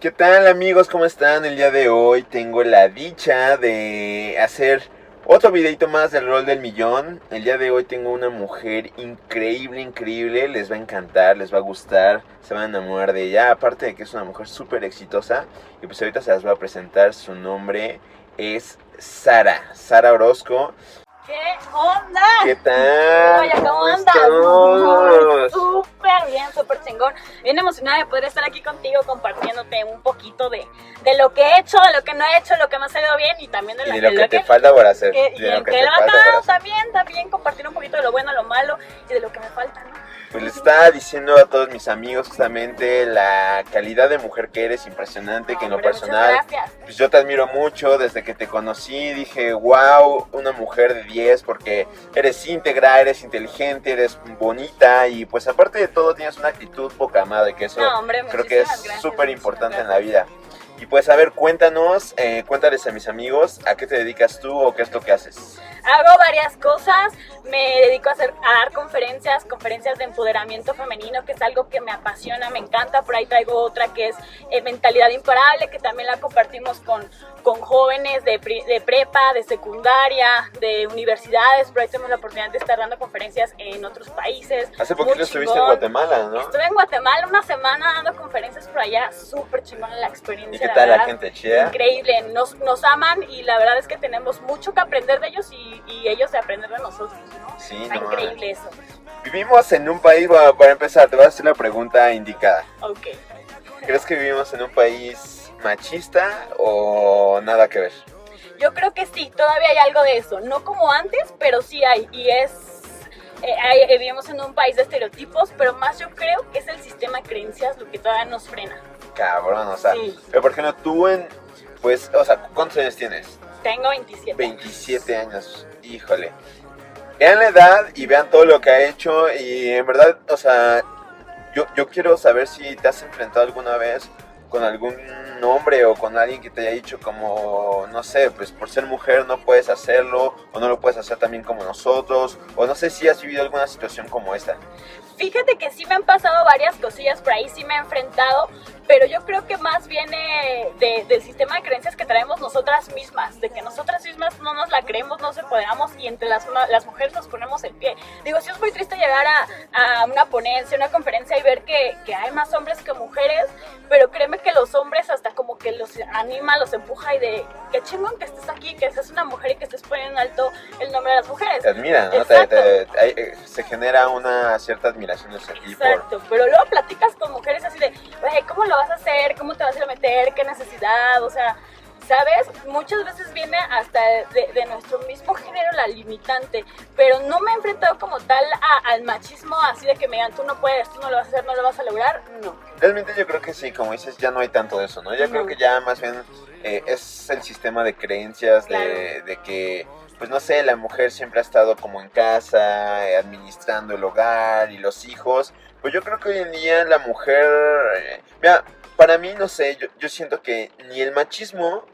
¿Qué tal amigos? ¿Cómo están? El día de hoy tengo la dicha de hacer otro videito más del rol del millón. El día de hoy tengo una mujer increíble, increíble. Les va a encantar, les va a gustar, se van a enamorar de ella. Aparte de que es una mujer súper exitosa. Y pues ahorita se las voy a presentar. Su nombre es Sara, Sara Orozco. ¿Qué onda? ¿Qué tal? Oye, ¿cómo, ¿Cómo andas? Súper bien, súper chingón. Bien emocionada de poder estar aquí contigo compartiéndote un poquito de, de lo que he hecho, de lo que no he hecho, de lo que me ha salido bien y también de, Y la- de lo de que te falta por hacer. que- y de lo que que te lo falta por hacer. también, también compartir un poquito de lo bueno, lo malo y de lo que me falta, ¿no? Pues les estaba diciendo a todos mis amigos justamente la calidad de mujer que eres impresionante, que en lo personal pues yo te admiro mucho desde que te conocí, dije, wow, una mujer de 10 porque eres íntegra, eres inteligente, eres bonita y pues aparte de todo tienes una actitud poca madre, que eso No, hombre, creo que es súper importante en la vida. Y pues a ver, cuéntanos, eh, cuéntales a mis amigos a qué te dedicas tú o qué es lo que haces. Hago varias cosas, me dedico a, hacer, a dar conferencias, conferencias de empoderamiento femenino, que es algo que me apasiona, me encanta. Por ahí traigo otra que es eh, mentalidad imparable, que también la compartimos con, con jóvenes de, pri- de prepa, de secundaria, de universidades. Por ahí tenemos la oportunidad de estar dando conferencias en otros países. Hace poquito estuviste en. Guatemala, ¿no? Estuve en Guatemala una semana dando conferencias por allá, súper chingona la experiencia. ¿Y qué tal la gente chida? Increíble, nos, nos aman y la verdad es que tenemos mucho que aprender de ellos y, y ellos de aprender de nosotros, ¿no? Sí, Está no increíble eso. Vivimos en un país, para empezar, te voy a hacer la pregunta indicada. Ok. ¿Crees que vivimos en un país machista o nada que ver? Yo creo que sí, todavía hay algo de eso. No como antes, pero sí hay. Y es. eh, hay- eh, vivimos en un país de estereotipos, pero más yo creo que es el sistema de creencias lo que todavía nos frena. Cabrón, o sea, Sí. pero por ejemplo, tú en, pues, o sea, ¿cuántos años tienes? Tengo 27. 27 años, híjole. Vean la edad y vean todo lo que ha hecho y en verdad, o sea, yo, yo quiero saber si te has enfrentado alguna vez con algún hombre o con alguien que te haya dicho como, no sé, pues por ser mujer no puedes hacerlo o no lo puedes hacer también como nosotros o no sé si has vivido alguna situación como esta. Fíjate que sí me han pasado varias cosillas por ahí, sí me he enfrentado, pero yo creo que más viene de- del sistema de creencias que traemos nosotras mismas, de que nosotras mismas no nos la creemos, no se empoderamos y entre las, las mujeres nos ponemos el pie. Digo, sí es muy triste llegar a, a una ponencia, una conferencia y ver que, que hay más hombres que mujeres, pero créeme que los hombres hasta como que los anima, los empuja y de qué chingón que estés aquí, que seas una mujer y que estés poniendo en alto el nombre de las mujeres. Te admiran, ¿no? Te- te- hay- eh, se genera una cierta admiración hacia ti por... Exacto, pero luego platicas con mujeres así de, "Güey, ¿cómo lo vas a hacer? ¿Cómo te vas a meter? ¿Qué necesidad? O sea, ¿sabes? Muchas veces viene hasta de, de nuestro mismo género la limitante, pero no me he enfrentado como tal a- al machismo así de que me digan, tú no puedes, tú no lo vas a hacer, no lo vas a lograr, no. Realmente yo creo que sí, como dices, ya no hay tanto de eso, ¿no? Creo No. que ya más bien eh, es el sistema de creencias de, Claro. de que, pues no sé, la mujer siempre ha estado como en casa, eh, administrando el hogar y los hijos. Pues yo creo que hoy en día la mujer, eh, mira, para mí, no sé, yo, yo siento que ni el machismo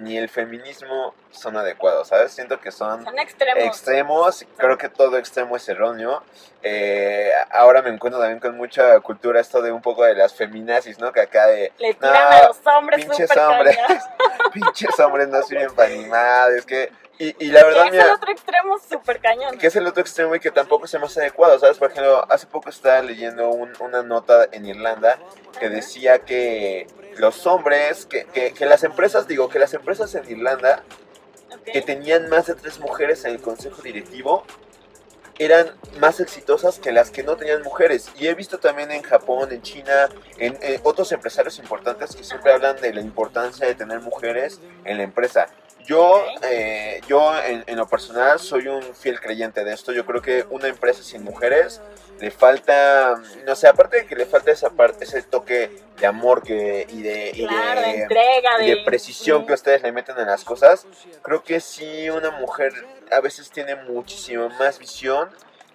ni el feminismo son adecuados, ¿sabes? Siento que son Son extremos. extremos, creo que todo extremo es erróneo. Eh, ahora me encuentro también con mucha cultura esto de un poco de las feminazis, ¿no? Que acá de Le No, tiran a los hombres pinches hombres. pinches hombres no sirven para ni es que... Y, y la verdad, Es el otro extremo súper cañón. que es el otro extremo y que tampoco es el más adecuado, ¿sabes? Por ejemplo, hace poco estaba leyendo un- una nota en Irlanda que decía que los hombres, que, que, que las empresas, digo, que las empresas en Irlanda que tenían más de tres mujeres en el consejo directivo eran más exitosas que las que no tenían mujeres. Y he visto también en Japón, en China, en, en otros empresarios importantes que siempre hablan de la importancia de tener mujeres en la empresa. Yo, eh, yo en, en lo personal soy un fiel creyente de esto. Yo creo que una empresa sin mujeres le falta, no sé, aparte de que le falta esa parte, ese toque de amor que, y de, y Claro, de de, entrega, de, de precisión que ustedes le meten en las cosas, creo que sí una mujer a veces tiene muchísima más visión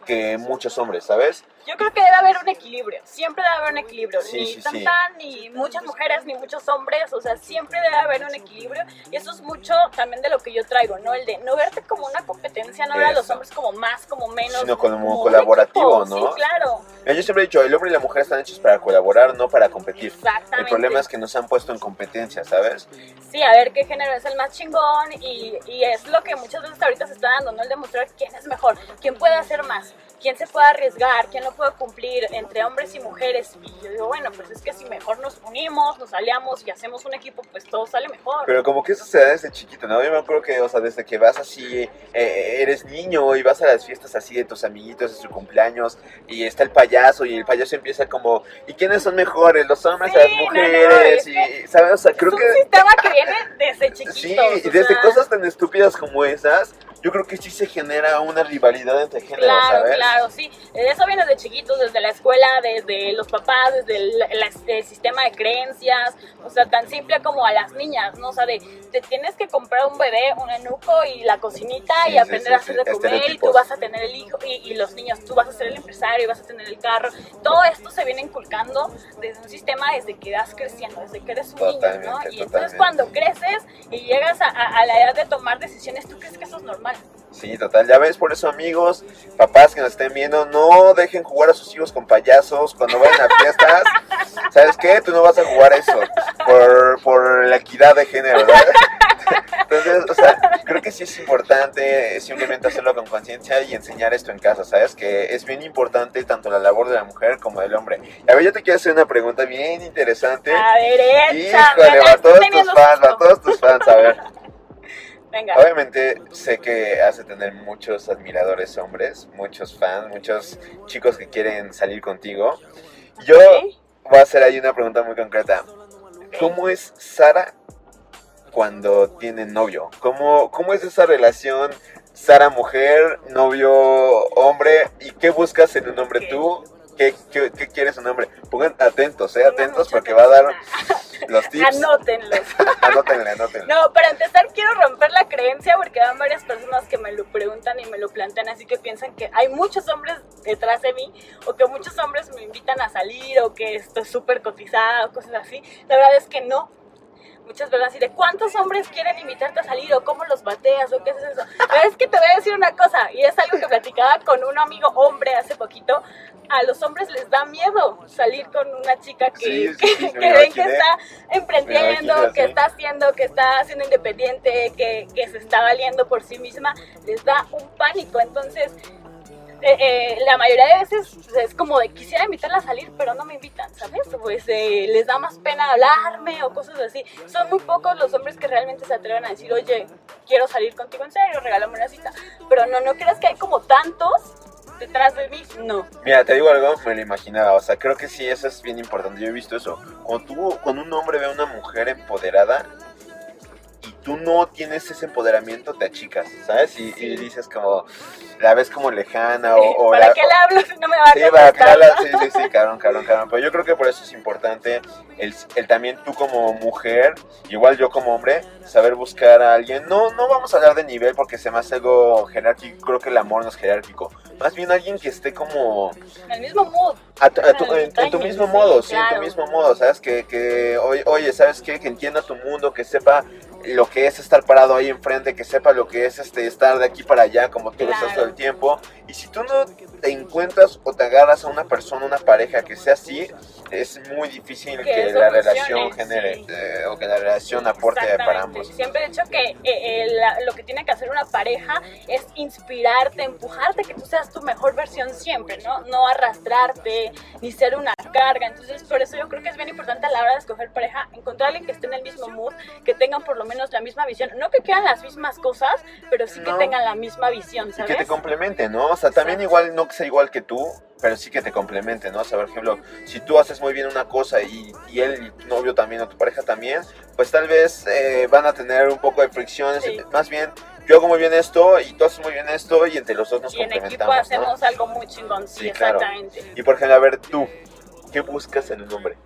que muchos hombres, ¿sabes? Yo creo que debe haber un equilibrio, siempre debe haber un equilibrio, Sí, ni sí, tan sí. tan, ni muchas mujeres, ni muchos hombres, o sea, siempre debe haber un equilibrio y eso es mucho también de lo que yo traigo, ¿no? El de no verte como una competencia, no ver a los hombres como más, como menos, Sino como un colaborativo, equipo, ¿no? Sí, claro, Yo siempre he dicho, el hombre y la mujer están hechos para colaborar, no para competir. exactamente. El problema es que nos han puesto en competencia, ¿sabes? Sí, a ver qué género es el más chingón y, y es lo que muchas veces ahorita se está dando, ¿no? El demostrar quién es mejor, quién puede hacer más, quién se puede arriesgar, quién lo puede cumplir entre hombres y mujeres. Y yo digo, bueno, pues es que si mejor nos unimos, nos aliamos y hacemos un equipo, pues todo sale mejor. Pero como que eso se da desde chiquito, ¿no? Yo me acuerdo que, o sea, desde que vas así, eh, eres niño y vas a las fiestas así de tus amiguitos, de su cumpleaños, y está el payaso, y el payaso empieza como, ¿y quiénes son mejores? ¿Los hombres o Sí, las no, no, mujeres? es y, ¿sabes? O sea, creo es un que... sistema que viene desde chiquitos. Sí, y o desde sea, cosas tan estúpidas como esas, yo creo que sí se genera una rivalidad entre géneros, Claro, ¿sabes? claro, sí. Eso viene desde chiquitos, desde la escuela, desde los papás, desde el, el- el sistema de creencias, o sea, tan simple como a las niñas, ¿no? O sea, de te tienes que comprar un bebé, un enuco y la cocinita Sí, y aprender sí, a hacer de comer y tú vas a tener el hijo y, y los niños, tú vas a ser el empresario y vas a tener el carro. Todo esto se viene inculcando desde un sistema desde que vas creciendo, desde que eres un niño, ¿no? Totalmente, Y entonces cuando creces y llegas a, a- a la edad de tomar decisiones, tú crees que eso es normal. Sí, total. Ya ves, por eso, amigos, papás que nos estén viendo, no dejen jugar a sus hijos con payasos cuando vayan a fiestas. ¿Sabes qué? Tú no vas a jugar eso por, por la equidad de género, ¿verdad? Entonces, o sea, creo que sí es importante simplemente hacerlo con conciencia y enseñar esto en casa, ¿sabes? Que es bien importante tanto la labor de la mujer como del hombre. A ver, yo te quiero hacer una pregunta bien interesante. A ver, échame, Híjole, para estoy todos tus fans, para susto. todos tus fans, a ver. Venga. Obviamente sé que has de tener muchos admiradores hombres, muchos fans, muchos chicos que quieren salir contigo. Yo Ok. voy a hacer ahí una pregunta muy concreta. ¿Cómo es Sara cuando tiene novio? ¿Cómo, cómo es esa relación Sara mujer, novio hombre? ¿Y qué buscas en un hombre tú? ¿Qué, qué, qué quieres un hombre? Pongan atentos, eh, atentos porque va a dar. Los tips. Anótenlos. Anótenle, anótenle. No, para empezar quiero romper la creencia porque van varias personas que me lo preguntan y me lo plantean, así que piensan que hay muchos hombres detrás de mí o que muchos hombres me invitan a salir o que estoy súper cotizada o cosas así. La verdad es que no. Muchas veces así de cuántos hombres quieren invitarte a salir o cómo los bateas o qué es eso. Pero es que te voy a decir una cosa y es algo que platicaba con un amigo hombre hace poquito. A los hombres les da miedo salir con una chica que, Sí, sí, que, sí, que me ven que está emprendiendo, que está haciendo, que está siendo independiente, que, que se está valiendo por sí misma, les da un pánico. Entonces, eh, eh, la mayoría de veces es como de quisiera invitarla a salir, pero no me invitan, ¿sabes? Pues eh, les da más pena hablarme o cosas así. Son muy pocos los hombres que realmente se atreven a decir, oye, quiero salir contigo en serio, regálame una cita. Pero no, no creas que hay como tantos detrás de mí, no. Mira, te digo algo, me lo imaginaba, o sea, creo que sí, eso es bien importante, yo he visto eso. Cuando, tú, cuando un hombre ve a una mujer empoderada tú no tienes ese empoderamiento, te achicas, ¿sabes? Y, y dices como, la ves como lejana o... o ¿Para la- qué le hablo si no me va a Sí, para que la- sí, sí, sí, cabrón, cabrón, cabrón. Pero yo creo que por eso es importante el, el también tú como mujer, igual yo como hombre, saber buscar a alguien. No, no vamos a hablar de nivel porque se me hace algo jerárquico, creo que el amor no es jerárquico. Más bien alguien que esté como En el mismo mood. a tu- a tu- en, en tu mismo sí, modo, sí, en tu claro. mismo modo, ¿sabes? Que, que oye, ¿sabes qué? Que entienda tu mundo, que sepa lo que es estar parado ahí enfrente, que sepa lo que es este estar de aquí para allá como tú lo estás todo el tiempo. Y si tú no te encuentras o te agarras a una persona, una pareja que sea así, es muy difícil Que la relación genere sí. eh, o que la relación aporte para ambos. Siempre he dicho que eh, eh, la- lo que tiene que hacer una pareja es inspirarte, empujarte, que tú seas tu mejor versión siempre, ¿no? No arrastrarte, ni ser una carga. Entonces, por eso yo creo que es bien importante a la hora de escoger pareja, encontrar a alguien que esté en el mismo mood, que tengan por lo menos la misma visión. No que quieran las mismas cosas, pero sí que No. tengan la misma visión, Y ¿sabes? que te complemente, ¿no? O sea, también Exacto. igual no que sea igual que tú, pero sí que te complemente, ¿no? O sea, por ejemplo, si tú haces muy bien una cosa y, y él, y tu novio también, o tu pareja también, pues tal vez eh, van a tener un poco de fricciones. Sí. Más bien, yo hago muy bien esto y tú haces muy bien esto y entre los dos nos y en equipo complementamos, ¿no? hacemos algo muy chingón, sí, Sí, claro. exactamente. Y por ejemplo, a ver, tú, ¿qué buscas en un hombre?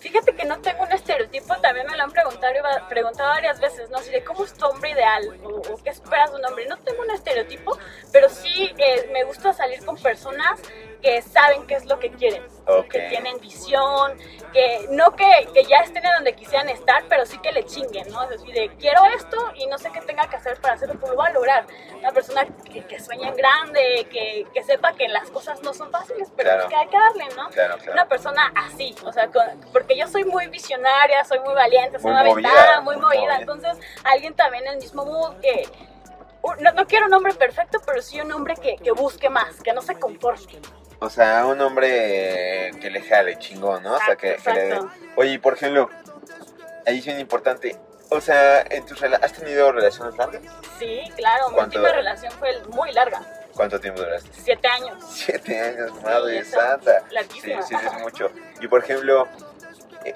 Fíjate que no tengo un estereotipo, también me lo han preguntado, preguntado varias veces, ¿no? Así de cómo es tu hombre ideal o, o qué esperas de un hombre. No tengo un estereotipo, pero sí eh, me gusta salir con personas que saben qué es lo que quieren, Ok. que tienen visión, que no que, que ya estén en donde quisieran estar, pero sí que le chinguen, ¿no? Es decir, de quiero esto y no sé qué tenga que hacer para hacerlo, pero lo voy a lograr. Una persona que, que sueñe en grande, que, que sepa que las cosas no son fáciles, pero Claro. que hay que darle, ¿no? Claro, claro. Una persona así, o sea, con- porque yo soy muy visionaria, soy muy valiente, soy Muy una movida, aventada, muy muy movida, movida. entonces alguien también en el mismo mood que... No, no quiero un hombre perfecto, pero sí un hombre que, que busque más, que no se conforme. O sea, un hombre que le jale chingón, ¿no? o sea, que, que le dé. Oye, por ejemplo, ahí es bien importante. O sea, en tus ¿has tenido relaciones largas? Sí, claro, mi última relación fue muy larga, ¿Cuánto tiempo duraste? siete años. Siete años, madre eso, santa. Sí, larguísima. sí, es mucho. Y por ejemplo,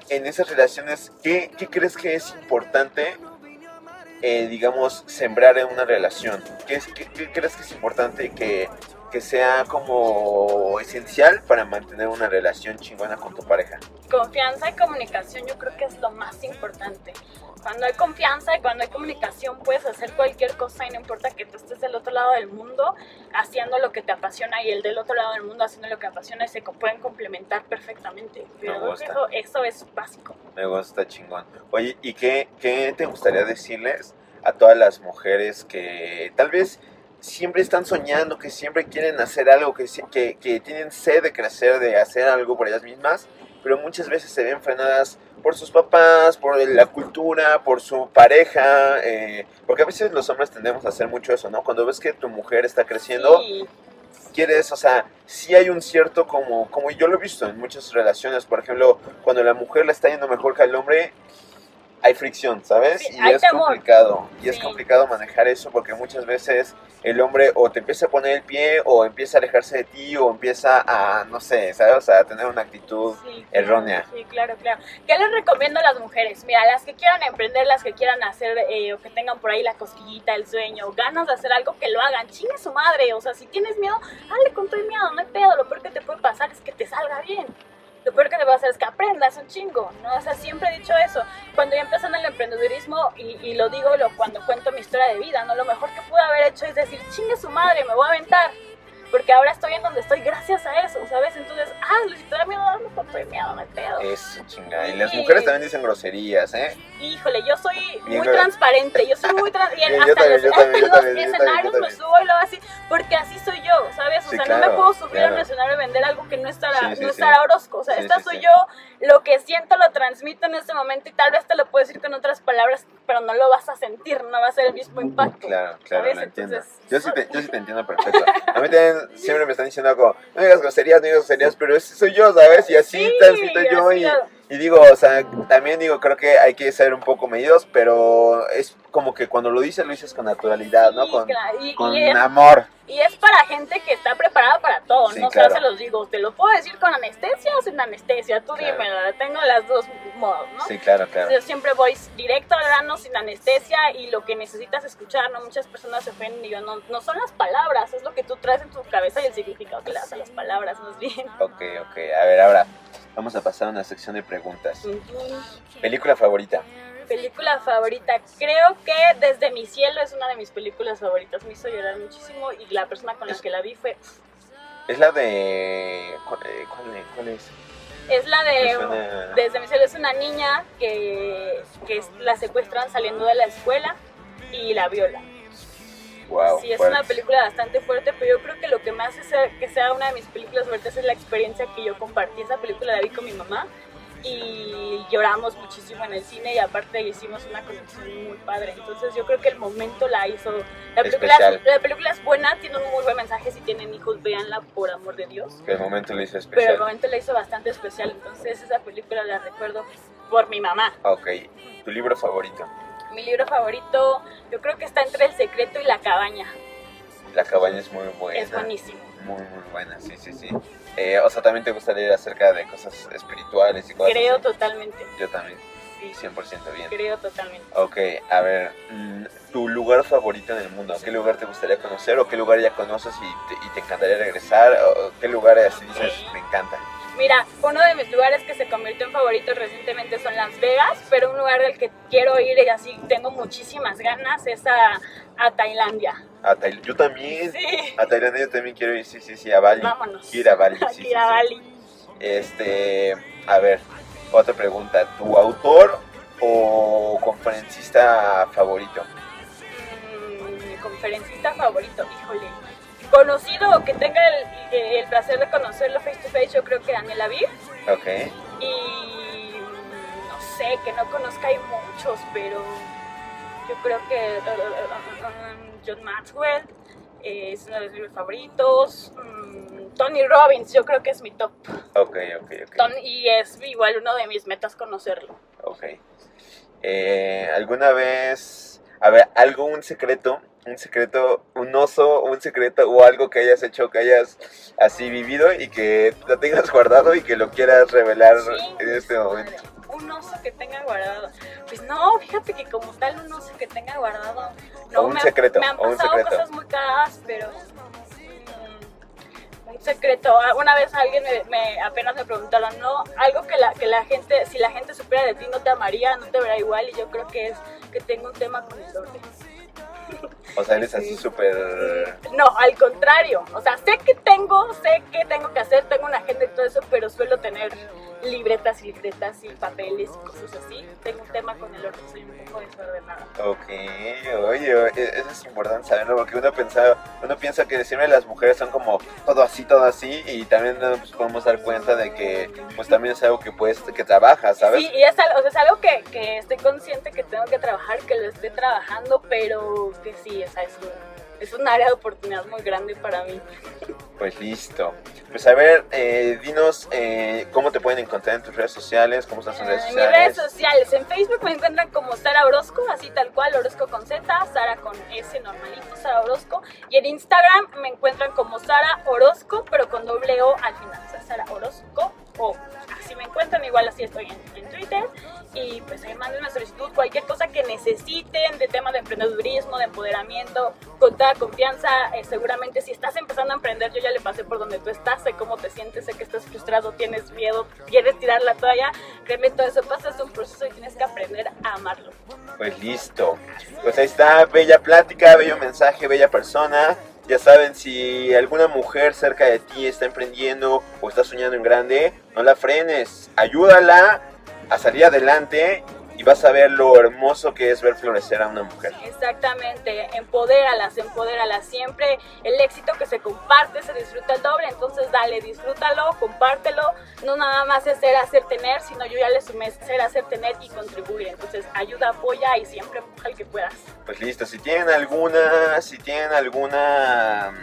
en esas relaciones, ¿qué, qué crees que es importante, eh, digamos, sembrar en una relación? ¿Qué, es- qué- qué crees que es importante que, que sea como esencial para mantener una relación chingona con tu pareja? Confianza y comunicación yo creo que es lo más importante. Cuando hay confianza y cuando hay comunicación puedes hacer cualquier cosa y no importa que tú estés del otro lado del mundo haciendo lo que te apasiona y el del otro lado del mundo haciendo lo que apasiona y se pueden complementar perfectamente. Gusta. eso, eso es básico. Me gusta chingón. Oye, ¿y qué, qué te gustaría decirles a todas las mujeres que tal vez siempre están soñando, que siempre quieren hacer algo, que, que, que tienen sed de crecer, de hacer algo por ellas mismas, pero muchas veces se ven frenadas por sus papás, por la cultura, por su pareja, eh, porque a veces los hombres tendemos a hacer mucho eso, ¿no? Cuando ves que tu mujer está creciendo, Sí, quieres, o sea, sí hay un cierto como, como yo lo he visto en muchas relaciones, por ejemplo, cuando la mujer le está yendo mejor que al hombre, hay fricción, ¿sabes? Sí, y es complicado, y es Sí. complicado manejar eso porque muchas veces el hombre o te empieza a poner el pie o empieza a alejarse de ti o empieza a, no sé, ¿sabes? O sea, a tener una actitud sí, errónea. Sí, claro, claro. ¿Qué les recomiendo a las mujeres? Mira, las que quieran emprender, las que quieran hacer eh, o que tengan por ahí la cosquillita, el sueño, ganas de hacer algo, que lo hagan. Chingue su madre. O sea, si tienes miedo, hazle con todo el miedo, no hay pedo. Lo peor que te puede pasar es que te salga bien. Lo peor que te va a hacer es que aprendas un chingo, ¿no? O sea, siempre he dicho eso. Cuando yo empecé en el emprendedurismo, y, y lo digo lo, cuando cuento mi historia de vida, ¿no? Lo mejor que pude haber hecho es decir, chingue su madre, me voy a aventar. Porque ahora estoy en donde estoy gracias a eso, ¿sabes? Entonces, hazlo, si te da miedo, con todo el miedo, no hay pedo. Eso, chinga. Y las mujeres también dicen groserías, ¿eh? Híjole, yo soy muy transparente, yo soy muy transparente. Hasta también, los, también, los también, yo escenarios me subo y lo hago así, porque así soy yo, ¿sabes? O Sí, sea, no me puedo subir claro. al escenario y vender algo que no estará, Sí, sí, no estará orozco. O sea, esta soy yo, lo que siento lo transmito en este momento y tal vez te lo puedo decir con otras palabras, pero no lo vas a sentir, no va a ser el mismo impacto. Claro, claro, lo. Entonces, Yo sí, te, yo sí te entiendo perfecto. A mí también siempre me están diciendo como, no digas groserías, no digas groserías, pero soy yo, ¿sabes? Y así Sí, transmito yo así y, y digo, o sea, también digo, creo que hay que ser un poco medidos, pero es como que cuando lo dices, lo dices con naturalidad, ¿no? Sí, Con, claro, y- con y es- amor. Y es para gente que está preparada para todo, Sí, no claro. sé, se los digo, te lo puedo decir con anestesia o sin anestesia, tú Claro. dímelo, tengo las dos modos, ¿no? Sí, claro, claro. Yo siempre voy directo al grano, sin anestesia y lo que necesitas escuchar, ¿no? Muchas personas se ofenden y yo, no, no son las palabras, es lo que tú traes en tu cabeza y el significado que le das a las palabras, más bien. Ok, ok. A ver, ahora vamos a pasar a una sección de preguntas. Película favorita. Película favorita, creo que Desde mi cielo es una de mis películas favoritas, me hizo llorar muchísimo y la persona con la que la vi fue, Es la de... ¿Cuál, eh, cuál- cuál es? es la de... Desde mi cielo es una niña que, que la secuestran saliendo de la escuela y la viola. Wow, sí, es fuerte. una película bastante fuerte, pero yo creo que lo que más hace que sea una de mis películas fuertes es la experiencia que yo compartí. Esa película la vi con mi mamá y lloramos muchísimo en el cine y aparte hicimos una conexión muy padre. Entonces yo creo que el momento la hizo... La película, Especial. la película es buena, tiene un muy buen mensaje. Si tienen hijos, véanla por amor de Dios. Que el momento le hizo Pero el especial. momento la hizo bastante especial. Entonces esa película la recuerdo por mi mamá. Ok, tu libro favorito. Mi libro favorito, yo creo que está entre El secreto y La cabaña. La cabaña es muy buena. Es buenísimo. Muy, muy buena, sí, sí, sí. Eh, o sea, también te gusta leer acerca de cosas espirituales y cosas Creo así. totalmente. Yo también, Sí, 100% bien. creo totalmente. Ok, a ver, mm, tu lugar favorito en el mundo, ¿qué lugar te gustaría conocer o qué lugar ya conoces y te, y te encantaría regresar? ¿O qué lugar así dices, me encanta? Mira, uno de mis lugares que se convirtió en favorito recientemente son Las Vegas, pero un lugar del que quiero ir y así tengo muchísimas ganas es a, a Tailandia. A Tail- yo también. Sí. A Tailandia yo también quiero ir, sí, sí, sí, a Bali. Vámonos. Ir a Bali, sí, ir a. Bali. Este, a ver, otra pregunta. ¿Tu autor o conferencista favorito? Mm, mi conferencista favorito, híjole. Conocido o que tenga el, el placer de conocerlo face to face, yo creo que Daniel Aviv. Ok. Y mm, no sé, que no conozca hay muchos, pero yo creo que eh, eh, eh, John Maxwell eh, es uno de mis favoritos. Mm, Tony Robbins, yo creo que es mi top. Ok, ok, ok. Y es igual uno de mis metas conocerlo. Ok. Eh, ¿Alguna vez, a ver, algo, un secreto, un secreto, un oso, un secreto o algo que hayas hecho, que hayas así vivido y que lo tengas guardado y que lo quieras revelar Sí, en este momento? Un oso que tenga guardado. Pues no, fíjate que como tal un oso que tenga guardado. No, O un me, secreto, me han o un pasado secreto. cosas muy cagadas, pero. mm, un secreto. Ah, Una vez alguien me, me- apenas me preguntaron, no, algo que la, que la gente, si la gente supiera de ti no te amaría, no te verá igual, y yo creo que es que tengo un tema con el orden. O sea, eres así Sí. súper... No, al contrario. O sea, sé que tengo, sé que tengo que hacer, tengo una agenda y todo eso, pero suelo tener libretas y libretas y papeles y cosas así. Tengo un tema con el orden, soy un poco desordenada. Ok, oye, e- eso es importante saberlo porque uno piensa, uno piensa que siempre las mujeres son como todo así, todo así y también nos podemos dar cuenta de que pues también es algo que puedes, que trabajas, ¿sabes? Sí, y es algo, o sea, es algo que, que estoy consciente que tengo que trabajar, que lo estoy trabajando, pero que sí, o sea, es un, es un área de oportunidad muy grande para mí. Pues listo. Pues a ver, eh, dinos eh, cómo te pueden encontrar en tus redes sociales, cómo estás en redes En mis redes sociales. sociales, en Facebook me encuentran como Sara Orozco, así tal cual, Orozco con Z, Sara con S normalito, Sara Orozco. Y en Instagram me encuentran como Sara Orozco, pero con doble O al final, o sea, Sara Orozco O. Así me encuentran, igual así estoy en, en Twitter. Y pues ahí manden una solicitud, cualquier cosa que necesiten de tema de emprendedurismo, de empoderamiento, con toda confianza. eh, seguramente si estás empezando a emprender, yo ya le pasé por donde tú estás, sé cómo te sientes, sé que estás frustrado, tienes miedo, quieres tirar la toalla. Créeme, todo eso pasa, es un proceso y tienes que aprender a amarlo. Pues listo. Pues ahí está, bella plática, bello mensaje, bella persona. Ya saben, si alguna mujer cerca de ti está emprendiendo o está soñando en grande, no la frenes. Ayúdala a salir adelante y vas a ver lo hermoso que es ver florecer a una mujer. Exactamente, empodéralas, empodéralas. Siempre el éxito que se comparte se disfruta el doble, entonces dale, disfrútalo, compártelo. No nada más es ser, hacer, tener, sino yo ya le sumé ser, hacer, tener y contribuir. Entonces ayuda, apoya y siempre empuja el que puedas. Pues listo, si tienen alguna, si tienen alguna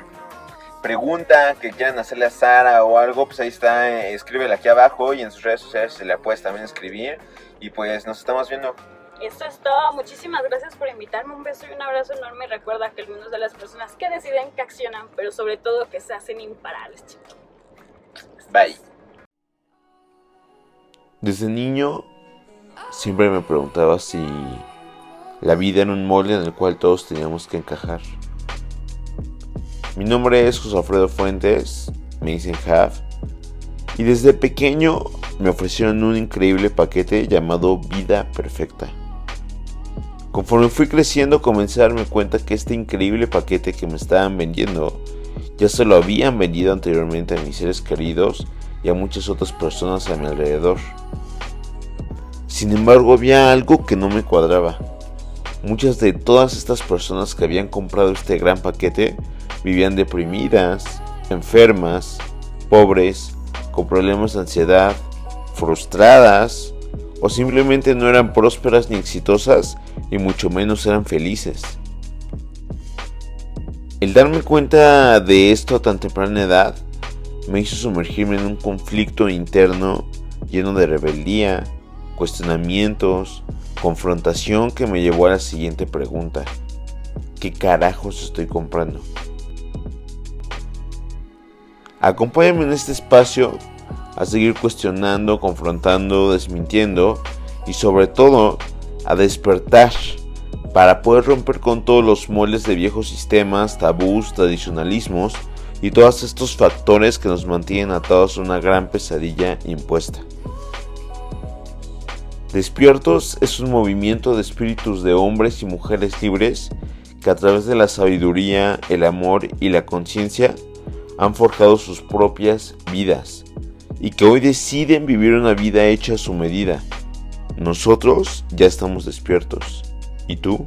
pregunta que quieran hacerle a Sara o algo, pues ahí está, eh, escríbela aquí abajo y en sus redes sociales se la puedes también escribir. Y pues nos estamos viendo. Eso es todo. Muchísimas gracias por invitarme. Un beso y un abrazo enorme. Recuerda que el mundo es de las personas que deciden, que accionan, pero sobre todo que se hacen imparables, chicos. Bye. Desde niño siempre me preguntaba si la vida era un molde en el cual todos teníamos que encajar. Mi nombre es José Alfredo Fuentes, me dicen Half, y desde pequeño me ofrecieron un increíble paquete llamado Vida Perfecta. Conforme fui creciendo comencé a darme cuenta que este increíble paquete que me estaban vendiendo ya se lo habían vendido anteriormente a mis seres queridos y a muchas otras personas a mi alrededor. Sin embargo, había algo que no me cuadraba. Muchas de todas estas personas que habían comprado este gran paquete vivían deprimidas, enfermas, pobres, con problemas de ansiedad, frustradas o simplemente no eran prósperas ni exitosas y mucho menos eran felices. El darme cuenta de esto a tan temprana edad me hizo sumergirme en un conflicto interno lleno de rebeldía, cuestionamientos, confrontación que me llevó a la siguiente pregunta. ¿Qué carajos estoy comprando? Acompáñame en este espacio a seguir cuestionando, confrontando, desmintiendo y sobre todo a despertar para poder romper con todos los moldes de viejos sistemas, tabús, tradicionalismos y todos estos factores que nos mantienen atados a una gran pesadilla impuesta. Despiertos es un movimiento de espíritus de hombres y mujeres libres que a través de la sabiduría, el amor y la conciencia han forjado sus propias vidas y que hoy deciden vivir una vida hecha a su medida. Nosotros ya estamos despiertos. ¿Y tú?